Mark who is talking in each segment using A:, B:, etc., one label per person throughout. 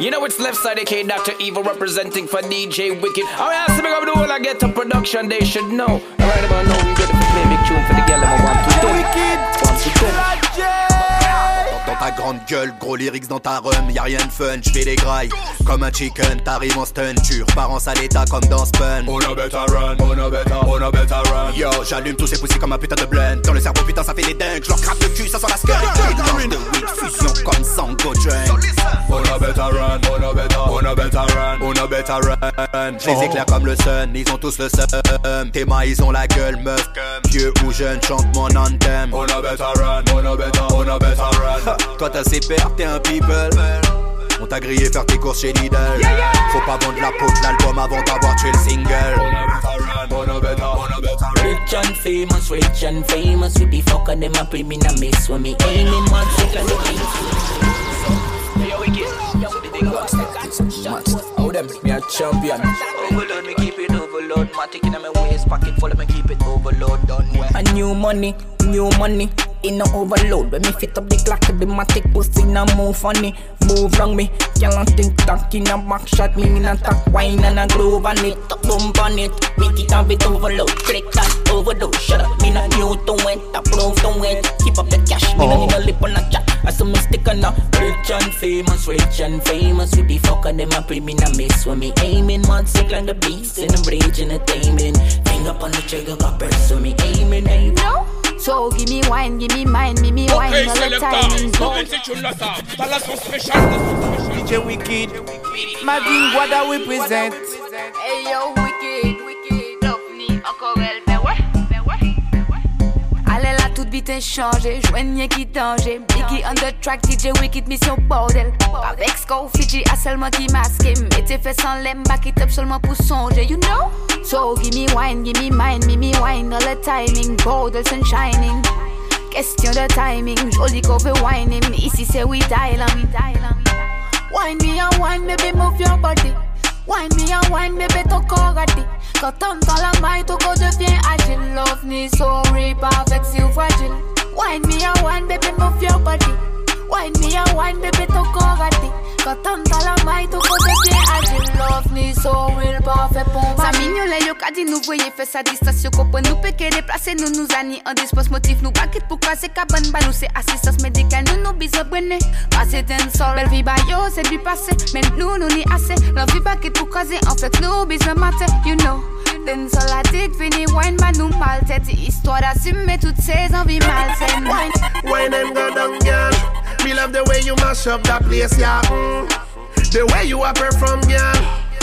A: You know it's left side, aka Dr. Evil representing for DJ Wicked. I mean, I big up the whole I get to production, they should know. Alright about now, we ready to play big tune for the girl, I want to do. One to ten.
B: Dans ta grande gueule, gros lyrics dans ta rhum, y'a rien de fun, j'fais des grailles Comme un chicken, t'arrives en stun, tu repars en sale état comme dans Spun
C: On a better run, on a better, on a better run
B: Yo, j'allume tous ces poussies comme un putain de blend Dans le cerveau putain ça fait des dingues, j'leur crappe le cul, ça sent la weed, fusion comme Sango Drain
C: On a better run, on a better, on a better run,
B: on a better run J'les éclaire comme le sun, ils ont tous le seum Tes mains ils ont la gueule meuf Vieux ou jeune, chante mon anthem
C: On a better run,
B: toi t'as ses pères, t'es un people. On t'a grillé faire tes courses chez Lidl. Faut pas vendre la peau de l'album avant d'avoir tué le single.
D: Rich and famous, rich and famous. With the fuck of them, I bring me a miss when me aiming one second. Yo, we get, yo, we dig up.
A: How them, me a champion.
D: Overload, me keep it overload. Matic in my waist, pocket full of me keep it overload. Done well. A new money, new money in no overload. When me fit up the clock, the matic pussy now move funny. Move wrong me, can't think talk in a back shot. Me in a talk wine and a groove on it. Top bump on it, make it have it overload. Click that overdose, shut up. Me not new to it, top proof to it. Keep up the cash, me not need a lip on a chat. I saw me stick on a rich and famous, rich and famous. With the fuck of them, I pre me not miss when me aiming. Mud sick like the beast and I'm raging and taming. Finger up on the trigger, got burst when me aiming. aiming.
E: No. So give me wine, give me mine, give me wine. All the time.
F: DJ Wycked, Marvin Guada we present.
E: Hey yo, vite changé, joignez qui danger. Biggie on the track, DJ Wicked, mission bordel. Avec Sco, Fiji, à seulement qui masque. Mettez fait sans l'aime, back it up seulement pour songer, you know? So give me wine, give me mine, give me wine all the timing, gold and shining. Question de timing, joli cover whining. Ici c'est we on. Wine me and wine, baby, move your body. Wine me and wine, baby, ton corps a dit. Quand dans la maille, ton corps devient agile. Love me so rip avec si fragile. Wine me and wine, baby, move your body. Wine me and wine, baby, ton corps a dit. Quand on dans la maille, ton corps devient agile. Love me so real, parfait pour moi. Ça mignole, yo, qu'a dit nous voyez, fait sa distance, yo, comprend nous péquer, déplacer, nous nous annie, en dispose motif, nous baquet pour casser, cabane, bah nous c'est assistance médicale, nous nous bise, brûler. Passer d'un sol, belle vie, bah yo, c'est du passé, mais nous, nous ni assez. L'envie baquet pour caser, en fait, nous bise matin, you know. Den sol la dik fini wine ba nou mal. Tête Histoire d'assumer toutes ces envies malsaines Wine.
G: Wine and go down, girl. Me love the way you mash up that place, yeah. Mm. The way you are perform, girl.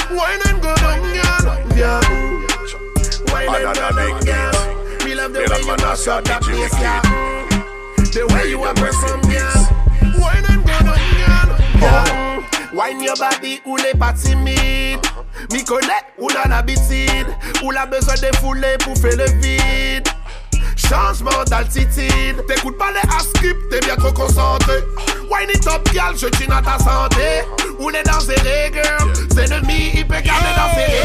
G: Wine and go down, girl. Yeah. Mm. Wine and go down, girl. Me love the way you mash up that place, yeah. Mm. The way you are perform, girl. Wine and go down, girl. Yeah. Wine your body ou les pas timide Mi konet ou nan abitid Ou la bezon defoule pour faire le vide. Changement d'altitude T'écoutes pas les A-script, t'es bien trop concentré. Wine it up, je tue dans ta santé. On est dans ses règles C'est le il peut garder dans ses
D: règles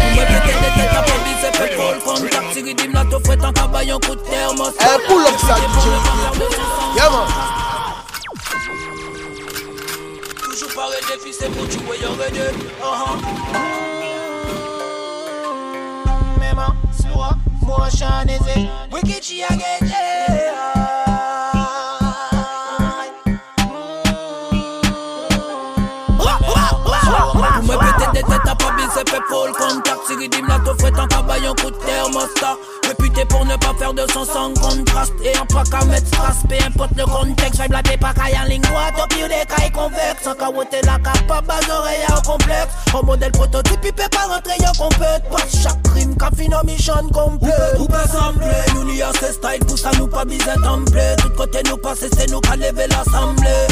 H: eh, pull up ça, Yeah man.
D: Toujours pareil, défi, c'est pour jouer, y'en motion is it full contact Si la to fouette en cabayon coup de thermostat. Réputé pour ne pas faire de son sans contraste. Et en pas qu'à mettre strass, peu importe le contexte Vibe la pas qu'à en ligne droite, au pire des cailles convexes Sans qu'à ôter la capable, bas oreilles en complexe. En modèle prototype, il peut pas rentrer en compète Pas chaque crime, qu'a fini mission complète Tout peut sembler, nous n'y a ce style Pour ça nous pas biser templé Tout côté nous passer, c'est nous qu'à lever l'assemblée.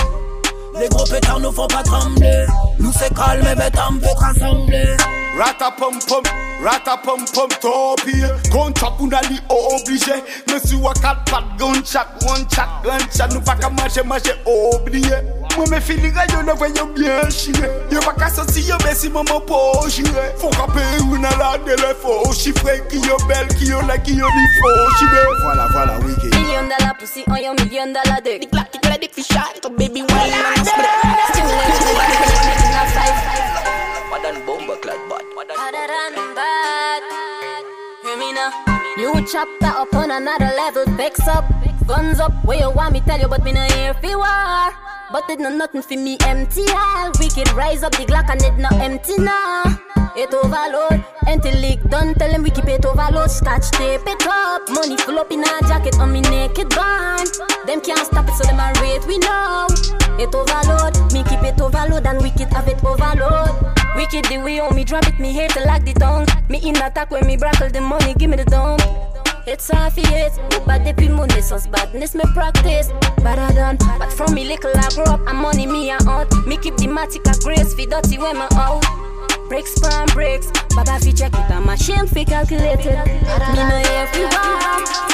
D: Les gros pétards nous font pas trembler. Nous c'est calme et bête on peut rassembler
I: Rata pom pom, rata pom pom topi Gunshot ou nali oblige. Me si wa kat pat gunshot, one shot, gunshot Nou pa ka manje manje oubliye Mwen me fili ga yo ne vwe yo bien chire. Yo pa ka soti yo be si maman po jire Fon kape ou nan la de le fo chifre Ki yo bel, ki yo la, ki yo ni fo chire.
H: Voilà, voilà, wicked
J: Million dollar pussy on your million dollar dick. The clock is ready for shot, so baby why chop that up on another level. Fix up, guns up. Where you want me tell you, but me no here for war. But it no nothing for me empty hell. Wicked rise up the Glock and it not empty now. It overload, empty leak done. Tell them we keep it overload. Scotch tape it up. Money full up in a jacket on me naked band. Them can't stop it, so them a rate we know. It overload, me keep it overload and wicked have it overload. Wicked the way on me drop it, me hate to lock the tongue. Me in attack when me brackle the money, give me the dump. It's years, but depuis mon naissance, badness me practice. Better done, but from me little I grow up, I'm money me a hunt. Me keep the matic a grace, fi dirty when me out. Bricks pan bricks, Baba fi check it, I'm machine fi calculated. Me fi walk.